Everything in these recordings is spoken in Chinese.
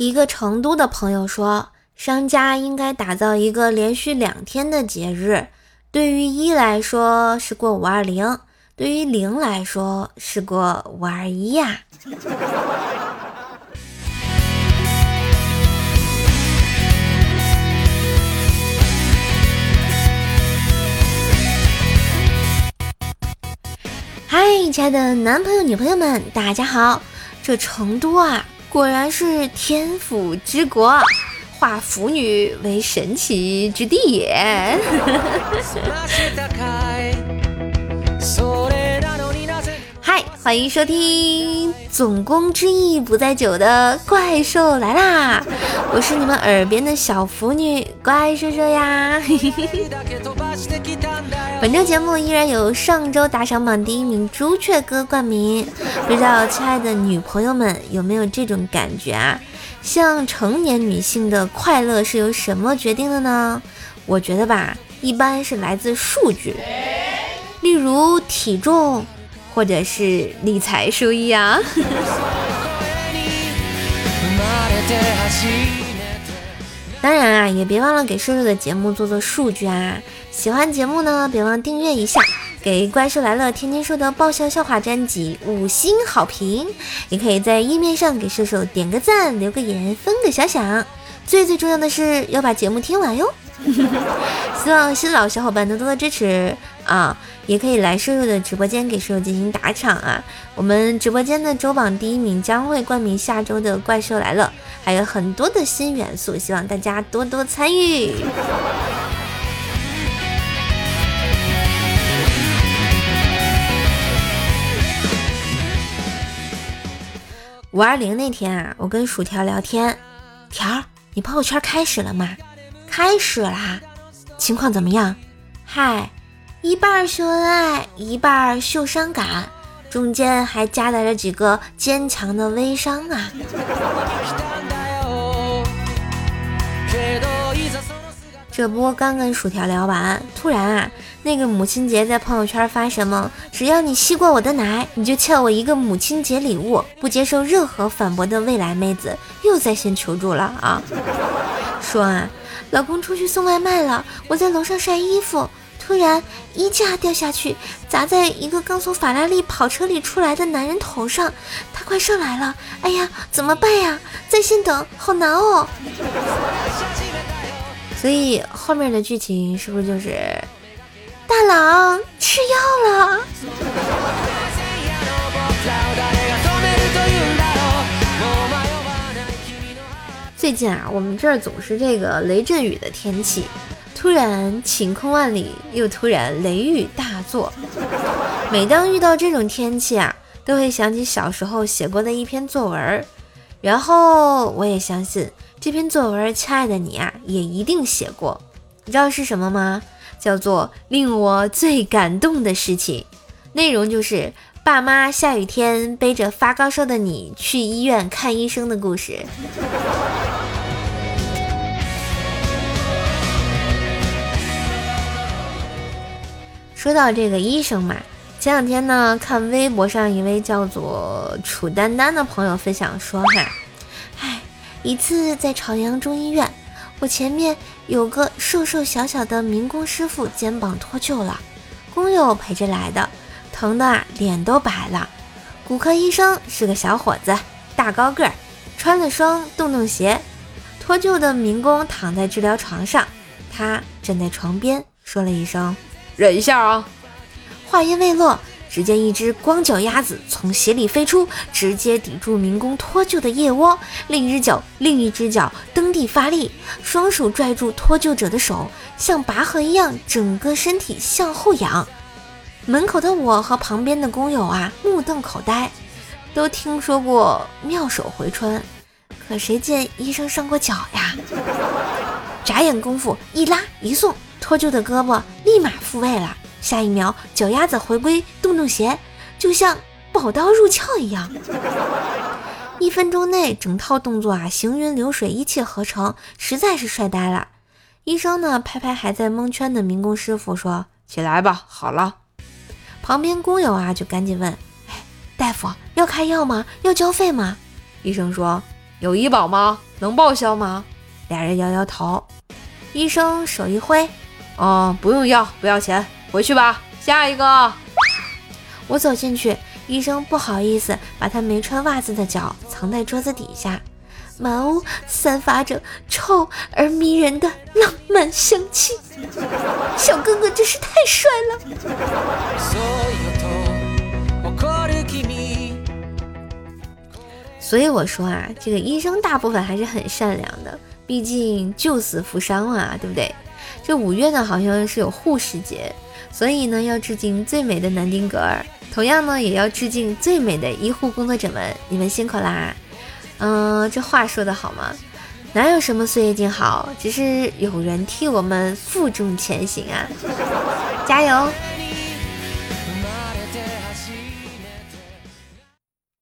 一个成都的朋友说，商家应该打造一个连续两天的节日，对于一来说是过五二零，对于零来说是过五二一呀。嗨，亲爱的男朋友、女朋友们，大家好！这成都啊。果然是天府之国，化腐女为神奇之地也。欢迎收听《总攻之意不在酒》的怪兽来啦！我是你们耳边的小腐女怪兽兽呀。本周节目依然由上周打赏榜第一名朱雀哥冠名，不知道亲爱的女朋友们有没有这种感觉啊？像成年女性的快乐是由什么决定的呢？我觉得吧，一般是来自数据，例如体重，或者是理财收益啊。当然啊，也别忘了给瘦瘦的节目做做数据啊！喜欢节目呢，别忘订阅一下，给《怪兽来了》天天说的爆笑笑话专辑五星好评，也可以在页面上给瘦瘦点个赞、留个言、分个小响。最最重要的是要把节目听完哟！希望新老小伙伴能多多支持啊！也可以来瘦瘦的直播间给瘦瘦进行打赏啊！我们直播间的周榜第一名将会冠名下周的《怪兽来了》。还有很多的新元素，希望大家多多参与。五二零那天啊，我跟薯条聊天，条，你朋友圈开始了吗？开始啦，情况怎么样？嗨，一半秀恩爱，一半秀伤感，中间还夹杂着几个坚强的微商啊。这不刚跟薯条聊完，突然啊，那个母亲节在朋友圈发什么？只要你吸过我的奶，你就欠我一个母亲节礼物。不接受任何反驳的未来妹子又在线求助了啊！说啊，老公出去送外卖了，我在楼上晒衣服，突然衣架掉下去，砸在一个刚从法拉利跑车里出来的男人头上，他快上来了，哎呀，怎么办呀？在线等，好难哦。所以后面的剧情是不是就是大郎吃药了？最近啊，我们这儿总是这个雷阵雨的天气，突然晴空万里，又突然雷雨大作。每当遇到这种天气啊，都会想起小时候写过的一篇作文儿，然后我也相信。这篇作文儿，亲爱的你啊，也一定写过。你知道是什么吗？叫做令我最感动的事情。内容就是爸妈下雨天背着发高烧的你去医院看医生的故事。说到这个医生嘛，前两天呢，看微博上一位叫做楚丹丹的朋友分享说哈。哎一次在朝阳中医院，我前面有个瘦瘦小小的民工师傅，肩膀脱臼了，工友陪着来的，疼的啊脸都白了。骨科医生是个小伙子，大高个儿，穿了双洞洞鞋。脱臼的民工躺在治疗床上，他站在床边说了一声：“忍一下啊。”话音未落。只见一只光脚鸭子从鞋里飞出，直接抵住民工脱臼的腋窝，另一只脚另一只脚蹬地发力，双手拽住脱臼者的手，像拔河一样，整个身体向后仰。门口的我和旁边的工友啊，目瞪口呆。都听说过妙手回春，可谁见医生上过脚呀？眨眼功夫，一拉一送，脱臼的胳膊立马复位了。下一秒，脚丫子回归洞洞鞋，就像宝刀入鞘一样。一分钟内，整套动作啊，行云流水，一气呵成，实在是帅呆了。医生呢，拍拍还在蒙圈的民工师傅，说：“起来吧，好了。”旁边工友啊，就赶紧问：“哎，大夫要开药吗？要交费吗？”医生说：“有医保吗？能报销吗？俩人摇摇头。医生手一挥，哦，不用药，不要钱，回去吧。下一个。我走进去，医生不好意思把他没穿袜子的脚藏在桌子底下。满屋散发着臭而迷人的浪漫香气，小哥哥真是太帅了。所以我说啊，这个医生大部分还是很善良的，毕竟救死扶伤嘛，对不对？这五月呢，好像是有护士节，所以呢，要致敬最美的南丁格尔，同样呢，也要致敬最美的医护工作者们，你们辛苦啦！嗯，这话说的好吗？哪有什么岁月静好，只是有人替我们负重前行啊！加油！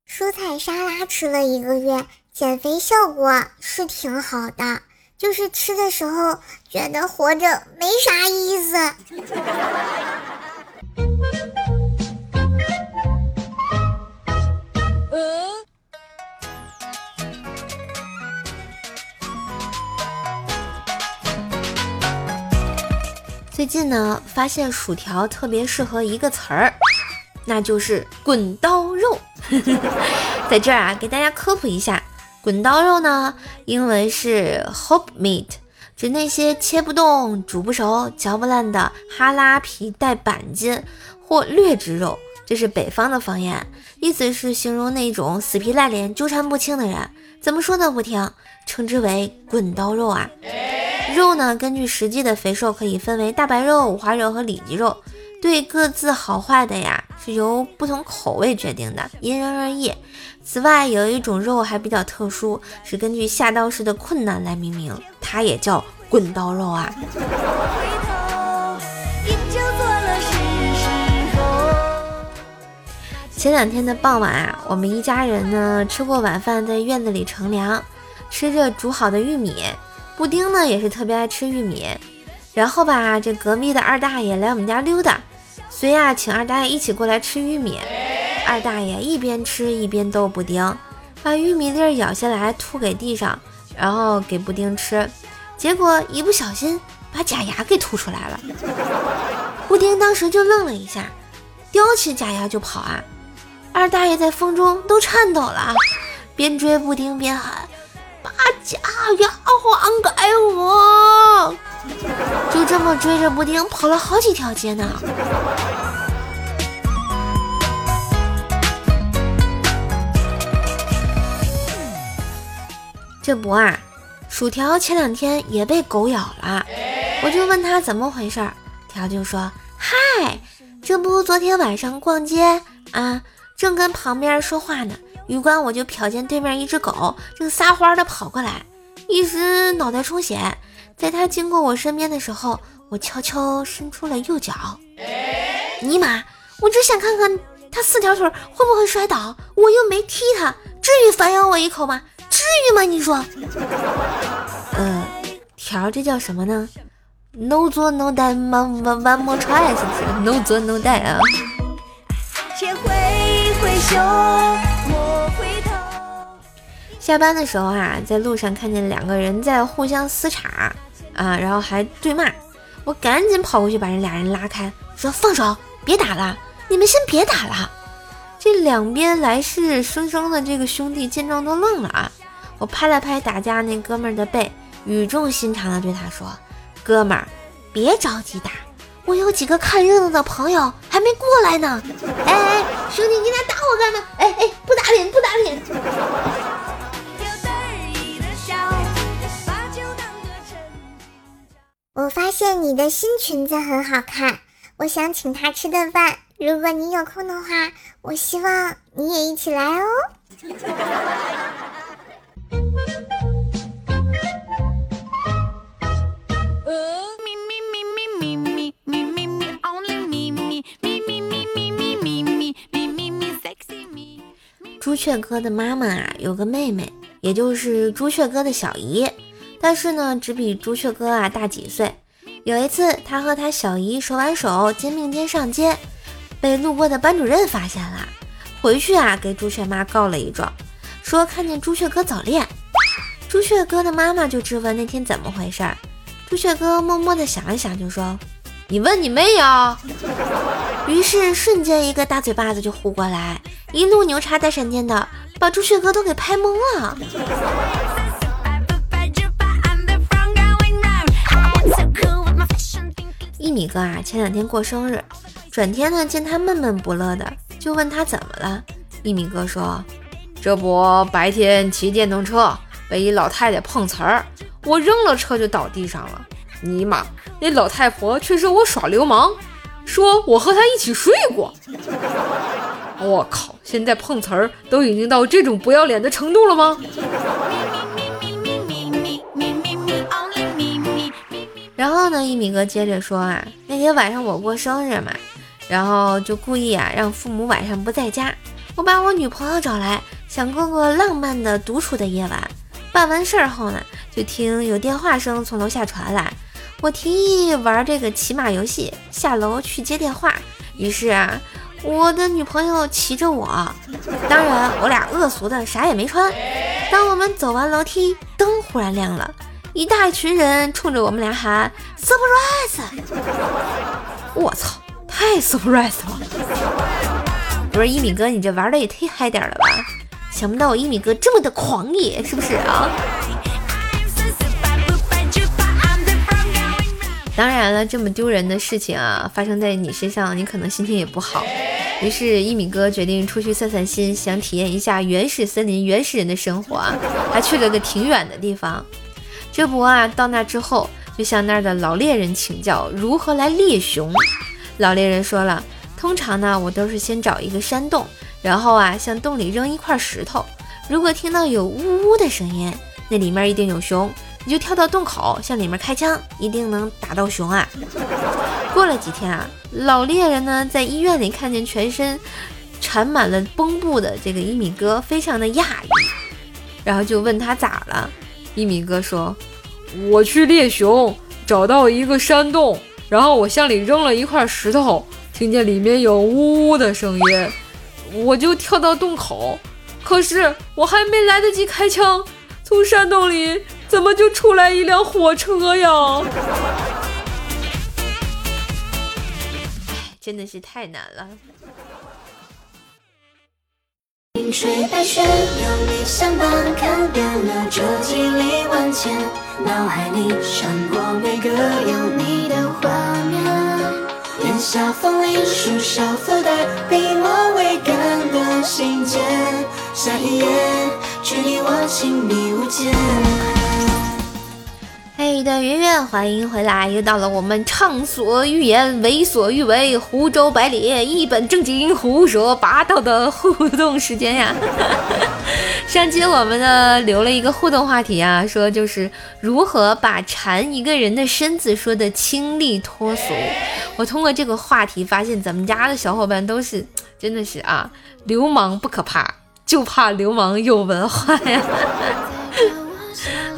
蔬菜沙拉吃了一个月，减肥效果是挺好的，就是吃的时候觉得活着没啥意思。最近呢，发现薯条特别适合一个词儿，那就是滚刀肉。在这儿啊，给大家科普一下，滚刀肉呢，英文是 hope meat，指那些切不动、煮不熟、嚼不烂的哈拉皮带板筋或劣质肉，这是北方的方言，意思是形容那种死皮赖脸、纠缠不清的人，怎么说都不听，称之为滚刀肉啊。肉呢，根据实际的肥瘦可以分为大白肉、五花肉和里脊肉。对各自好坏的呀，是由不同口味决定的，因人而异。此外，有一种肉还比较特殊，是根据下刀时的困难来命名，它也叫滚刀肉啊。前两天的傍晚啊，我们一家人呢吃过晚饭，在院子里乘凉，吃着煮好的玉米，布丁呢也是特别爱吃玉米。然后吧，这隔壁的二大爷来我们家溜达，随呀请二大爷一起过来吃玉米。二大爷一边吃一边逗布丁，把玉米粒咬下来吐给地上，然后给布丁吃。结果一不小心把假牙给吐出来了。布丁当时就愣了一下，叼起假牙就跑啊。二大爷在风中都颤抖了，边追布丁边喊：“把假牙还给我！”就这么追着布丁跑了好几条街呢。这不啊，薯条前两天也被狗咬了，我就问他怎么回事儿，条就说：“嗨，这不昨天晚上逛街啊，正跟旁边说话呢，余光我就瞟见对面一只狗正撒欢的跑过来，一时脑袋充血。”在他经过我身边的时候，我悄悄伸出了右脚。尼玛，我只想看看他四条腿会不会摔倒，我又没踢他，至于反咬我一口吗？至于吗？你说？呃，条这叫什么呢？No 做 No die，慢慢慢慢 try 是不是？No 做 No die 啊。下班的时候啊，在路上看见两个人在互相撕扯。啊，然后还对骂，我赶紧跑过去把这俩人拉开，说放手，别打了，你们先别打了。这两边来势汹汹的这个兄弟见状都愣了啊！我拍了拍打架那哥们儿的背，语重心长的对他说：“哥们儿，别着急打，我有几个看热闹的朋友还没过来呢。”哎哎，兄弟，你俩打我干嘛？哎哎，不打脸，不打脸。我发现你的新裙子很好看，我想请他吃顿饭。如果你有空的话，我希望你也一起来哦。朱雀哥的妈妈啊，有个妹妹，也就是朱雀哥的小姨。但是呢，只比朱雀哥啊大几岁。有一次，他和他小姨手挽手，肩并肩上街，被路过的班主任发现了。回去啊，给朱雀妈告了一状，说看见朱雀哥早恋。朱雀哥的妈妈就质问那天怎么回事儿。朱雀哥默默的想了想，就说：“你问你妹呀！”于是瞬间一个大嘴巴子就呼过来，一路牛叉带闪电的，把朱雀哥都给拍懵了。一米哥啊，前两天过生日，转天呢见他闷闷不乐的，就问他怎么了。一米哥说：“这不白天骑电动车被一老太太碰瓷儿，我扔了车就倒地上了。尼玛，那老太婆却说我耍流氓，说我和她一起睡过。我靠，现在碰瓷儿都已经到这种不要脸的程度了吗？”然后呢，一米哥接着说啊，那天晚上我过生日嘛，然后就故意啊让父母晚上不在家，我把我女朋友找来，想过个浪漫的独处的夜晚。办完事儿后呢，就听有电话声从楼下传来，我提议玩这个骑马游戏，下楼去接电话。于是啊，我的女朋友骑着我，当然我俩恶俗的啥也没穿。当我们走完楼梯，灯忽然亮了。一大群人冲着我们俩喊 surprise！我操，太 surprise 了！不是一米哥，你这玩的也忒嗨点了吧？想不到我一米哥这么的狂野，是不是啊？当然了，这么丢人的事情啊，发生在你身上，你可能心情也不好。于是，一米哥决定出去散散心，想体验一下原始森林、原始人的生活啊，还去了个挺远的地方。这不啊，到那之后就向那儿的老猎人请教如何来猎熊。老猎人说了，通常呢，我都是先找一个山洞，然后啊，向洞里扔一块石头。如果听到有呜呜的声音，那里面一定有熊，你就跳到洞口向里面开枪，一定能打到熊啊。过了几天啊，老猎人呢在医院里看见全身缠满了绷布的这个一米哥，非常的讶异，然后就问他咋了。一米哥说。我去猎熊，找到一个山洞，然后我向里扔了一块石头，听见里面有呜呜的声音，我就跳到洞口，可是我还没来得及开枪，从山洞里怎么就出来一辆火车呀？真的是太难了。水白雪，有你相伴看遍了这几里万千，脑海里闪过每个有你的画面。檐下风铃，树梢附带笔墨未干的信笺，下一页，距离我亲密无间。嘿的圆圆，欢迎回来！又到了我们畅所欲言、为所欲为、胡诌百里、一本正经、胡说八道的互动时间呀！上期我们呢留了一个互动话题啊，说就是如何把缠一个人的身子说的清丽脱俗。我通过这个话题发现，咱们家的小伙伴都是真的是啊，流氓不可怕，就怕流氓有文化呀。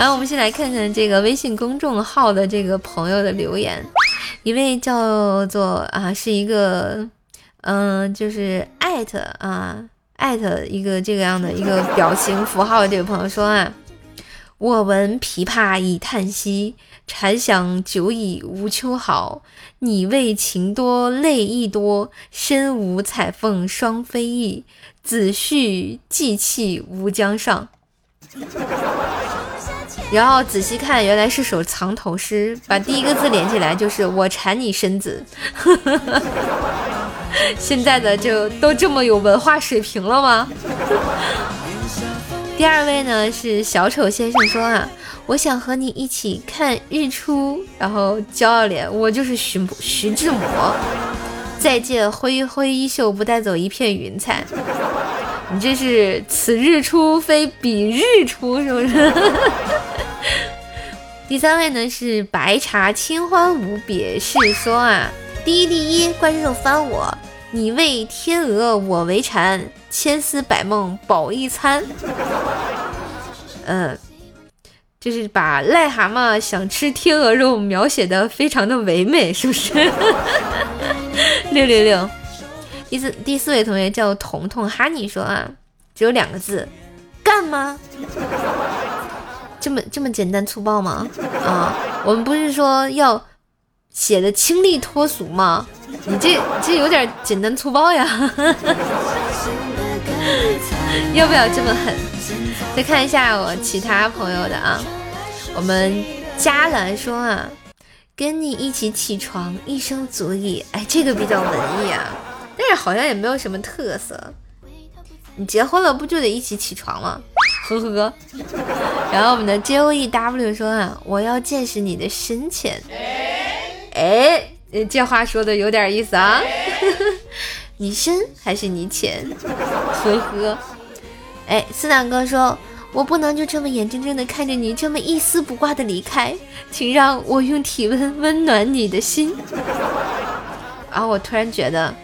来，我们先来看看这个微信公众号的这个朋友的留言，一位叫做啊，是一个，嗯，就是艾特啊，艾特一个这个样的一个表情符号。这位朋友说啊，我闻琵琶已叹息，蝉想久已无秋好。你为情多泪亦多，身无彩凤双飞翼，子婿寄气无江上。然后仔细看，原来是首藏头诗，把第一个字连起来就是“我馋你身子”。现在的就都这么有文化水平了吗？第二位呢是小丑先生说啊，我想和你一起看日出，然后骄傲脸，我就是徐徐志摩。再见，挥挥衣袖，不带走一片云彩。你这是此日出非彼日出，是不是？第三位呢是白茶清欢无别事说啊，第一第一，怪兽翻我，你为天鹅我为蝉，千丝百梦饱一餐。嗯，就是把癞蛤蟆想吃天鹅肉描写的非常的唯美，是不是？六六六。第四第四位同学叫彤彤哈尼说啊，只有两个字，干吗？这么这么简单粗暴吗？啊，我们不是说要写的清丽脱俗吗？你这这有点简单粗暴呀！要不要这么狠？再看一下我其他朋友的啊，我们嘉兰说啊，跟你一起起床，一生足矣。哎，这个比较文艺啊，但是好像也没有什么特色。你结婚了不就得一起起床吗？呵呵。然后我们的 J O E W 说啊，我要见识你的深浅。哎，这话说的有点意思啊。你深还是你浅？呵呵。哎，斯坦哥说，我不能就这么眼睁睁的看着你这么一丝不挂的离开，请让我用体温温暖你的心。啊，我突然觉得，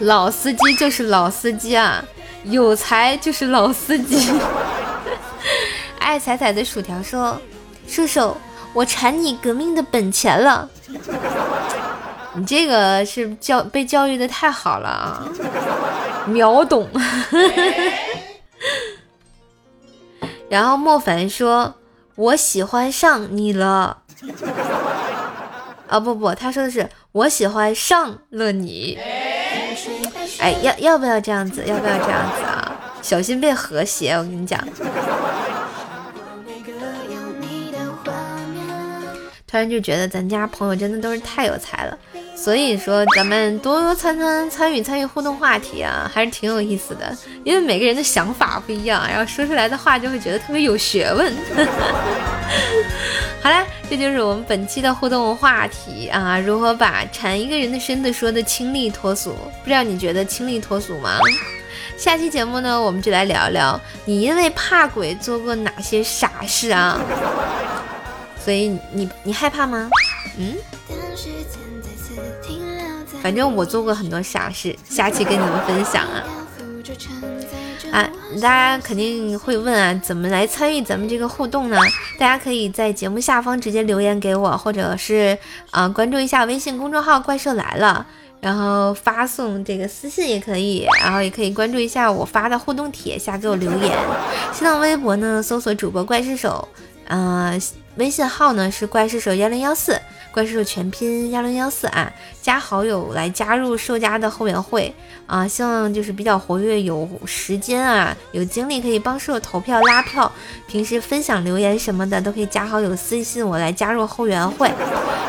老司机就是老司机啊。有才就是老司机。爱彩彩的薯条说：“射手，我馋你革命的本钱了。”你这个是教被教育的太好了啊，秒懂。然后莫凡说：“我喜欢上你了。”啊不不，他说的是我喜欢上了你。哎，要要不要这样子？要不要这样子啊？小心被和谐！我跟你讲。突然就觉得咱家朋友真的都是太有才了，所以说咱们多多参参参与参与互动话题啊，还是挺有意思的。因为每个人的想法不一样，然后说出来的话就会觉得特别有学问。好啦，这就是我们本期的互动话题啊，如何把缠一个人的身子说的清丽脱俗？不知道你觉得清丽脱俗吗？下期节目呢，我们就来聊聊你因为怕鬼做过哪些傻事啊？所以你你害怕吗？嗯，反正我做过很多傻事，下期跟你们分享啊。啊，大家肯定会问啊，怎么来参与咱们这个互动呢？大家可以在节目下方直接留言给我，或者是啊关注一下微信公众号“怪兽来了”，然后发送这个私信也可以，然后也可以关注一下我发的互动帖下给我留言。新浪微博呢，搜索主播怪兽手，啊。微信号呢是怪兽手幺零幺四，怪兽手全拼幺零幺四啊，加好友来加入兽家的后援会啊，希望就是比较活跃，有时间啊，有精力可以帮兽投票拉票，平时分享留言什么的都可以加好友私信我来加入后援会，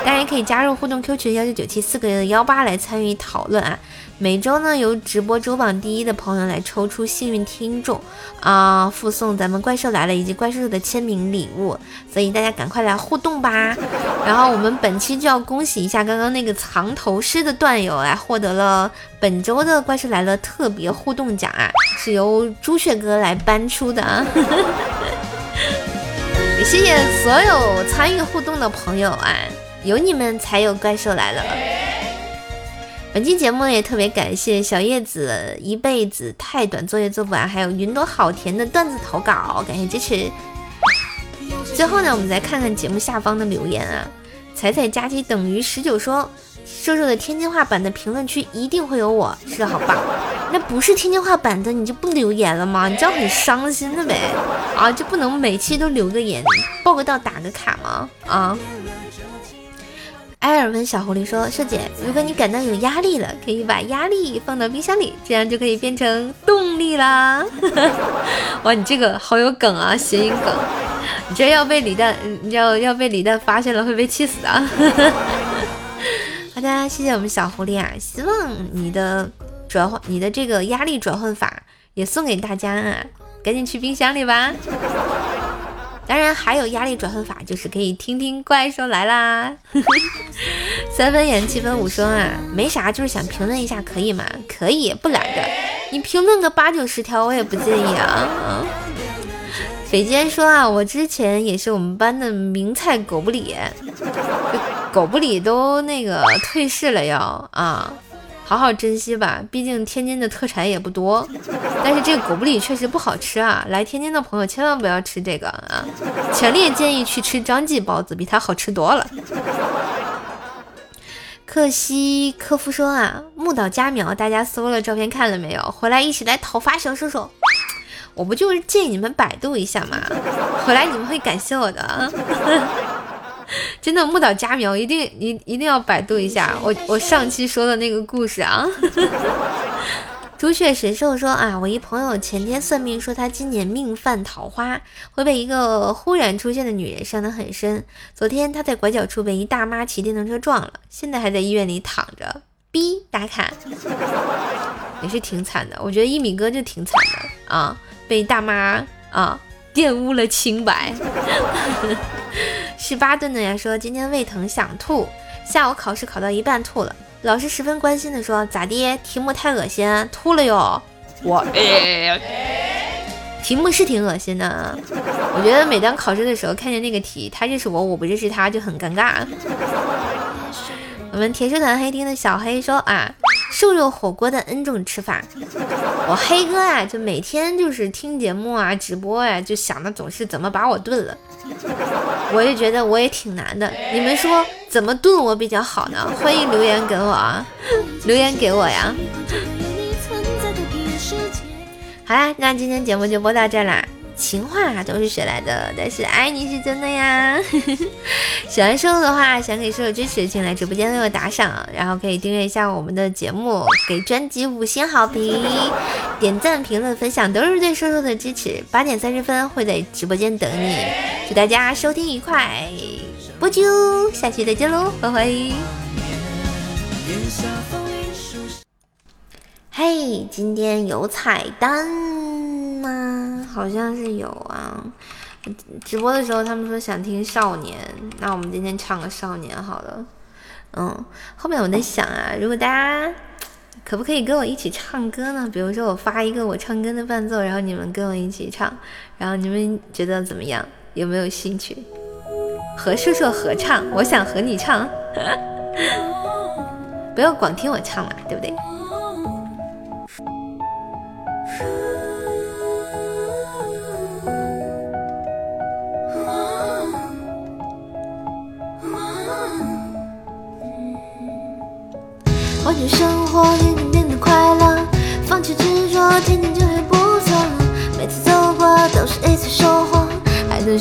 当然也可以加入互动 Q 群幺九九七四个幺八来参与讨论啊。每周呢，由直播周榜第一的朋友来抽出幸运听众啊，附送咱们怪兽来了以及怪兽的签名礼物，所以大家赶快来互动吧。然后我们本期就要恭喜一下刚刚那个藏头诗的段友来获得了本周的怪兽来了特别互动奖啊，是由朱雀哥来颁出的啊。也谢谢所有参与互动的朋友啊，有你们才有怪兽来了。本期节目也特别感谢小叶子一辈子太短，作业做不完，还有云朵好甜的段子投稿，感谢支持。最后呢，我们再看看节目下方的留言啊，彩彩加七等于十九说，瘦瘦的天津话版的评论区一定会有我，是好棒。那不是天津话版的，你就不留言了吗？你这样很伤心的呗，啊，就不能每期都留个言，报个到打个卡吗？啊？艾尔问小狐狸说：“社姐，如果你感到有压力了，可以把压力放到冰箱里，这样就可以变成动力啦。”哇，你这个好有梗啊，谐音梗！你这要被李诞，你要要被李诞发现了会被气死啊！好的，谢谢我们小狐狸啊，希望你的转换，你的这个压力转换法也送给大家啊，赶紧去冰箱里吧。当然还有压力转换法，就是可以听听怪兽来啦。三分演七分五说啊，没啥，就是想评论一下，可以吗？可以，不懒着。你评论个八九十条，我也不介意啊。北坚说啊，我之前也是我们班的名菜狗不理，狗不理都那个退市了要啊。好好珍惜吧，毕竟天津的特产也不多。但是这个狗不理确实不好吃啊！来天津的朋友千万不要吃这个啊！强烈建议去吃张记包子，比它好吃多了。可惜科夫说啊，木岛佳苗，大家搜了照片看了没有？回来一起来讨伐小射手。我不就是建议你们百度一下嘛，回来你们会感谢我的。真的木岛佳苗一定一一定要百度一下我我上期说的那个故事啊。朱雀神兽说啊，我一朋友前天算命说他今年命犯桃花，会被一个忽然出现的女人伤得很深。昨天他在拐角处被一大妈骑电动车撞了，现在还在医院里躺着。B 打卡 也是挺惨的，我觉得一米哥就挺惨的啊，被大妈啊玷污了清白。十八顿的呀说今天胃疼想吐，下午考试考到一半吐了。老师十分关心的说：“咋的？题目太恶心，吐了哟。”我，题目是挺恶心的。我觉得每当考试的时候看见那个题，他认识我，我不认识他，就很尴尬。我们铁树团黑厅的小黑说啊，瘦肉火锅的 N 种吃法。我黑哥啊，就每天就是听节目啊，直播呀，就想的总是怎么把我炖了。我也觉得我也挺难的，你们说怎么炖我比较好呢？欢迎留言给我啊，留言给我呀。好啦，那今天节目就播到这啦。情话都是学来的？但是爱你是真的呀！喜欢瘦瘦的话，想给瘦瘦支持，请来直播间为我打赏，然后可以订阅一下我们的节目，给专辑五星好评，点赞、评论、分享都是对瘦瘦的支持。八点三十分会在直播间等你，祝大家收听愉快，波啾下期再见喽，拜拜。嘿，今天有彩蛋吗？好像是有啊。直播的时候他们说想听少年，那我们今天唱个少年好了。嗯，后面我在想啊，如果大家可不可以跟我一起唱歌呢？比如说我发一个我唱歌的伴奏，然后你们跟我一起唱，然后你们觉得怎么样？有没有兴趣和叔叔合唱？我想和你唱，不要光听我唱嘛，对不对？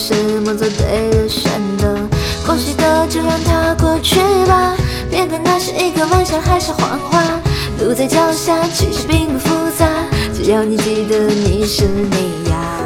什么？做对的选择。过去的就让它过去吧，别管那是一个玩笑还是谎话。路在脚下，其实并不复杂，只要你记得你是你呀。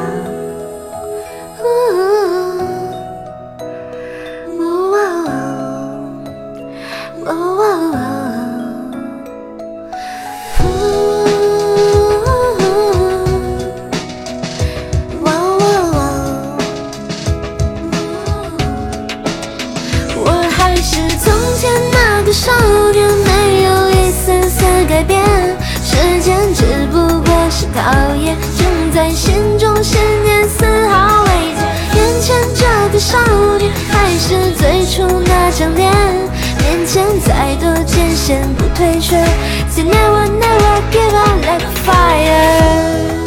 退却。Say never never give up like a fire。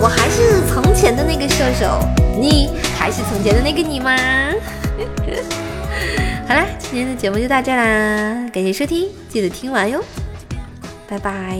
我还是从前的那个射手，你还是从前的那个你吗？好啦，今天的节目就到这啦，感谢收听，记得听完哟，拜拜。